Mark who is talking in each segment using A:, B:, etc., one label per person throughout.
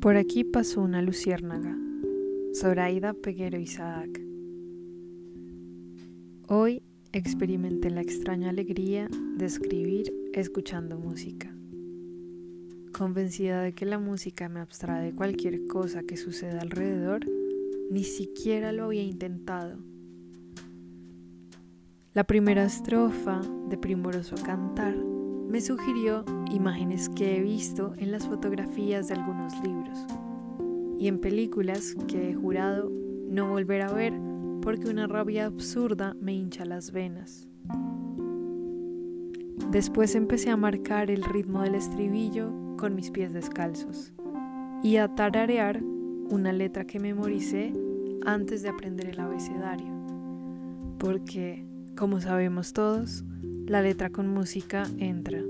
A: Por aquí pasó una luciérnaga, Zoraida Peguero Isaac. Hoy experimenté la extraña alegría de escribir escuchando música. Convencida de que la música me abstrae de cualquier cosa que suceda alrededor, ni siquiera lo había intentado. La primera estrofa de Primoroso Cantar me sugirió imágenes que he visto en las fotografías de algunos libros y en películas que he jurado no volver a ver porque una rabia absurda me hincha las venas. Después empecé a marcar el ritmo del estribillo con mis pies descalzos y a tararear una letra que memoricé antes de aprender el abecedario, porque, como sabemos todos, la letra con música entra.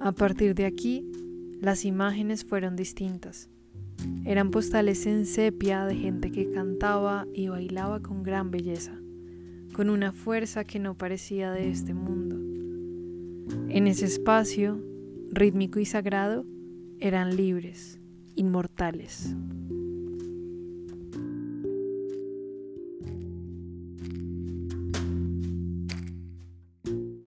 A: A partir de aquí, las imágenes fueron distintas. Eran postales en sepia de gente que cantaba y bailaba con gran belleza, con una fuerza que no parecía de este mundo. En ese espacio, rítmico y sagrado, eran libres, inmortales.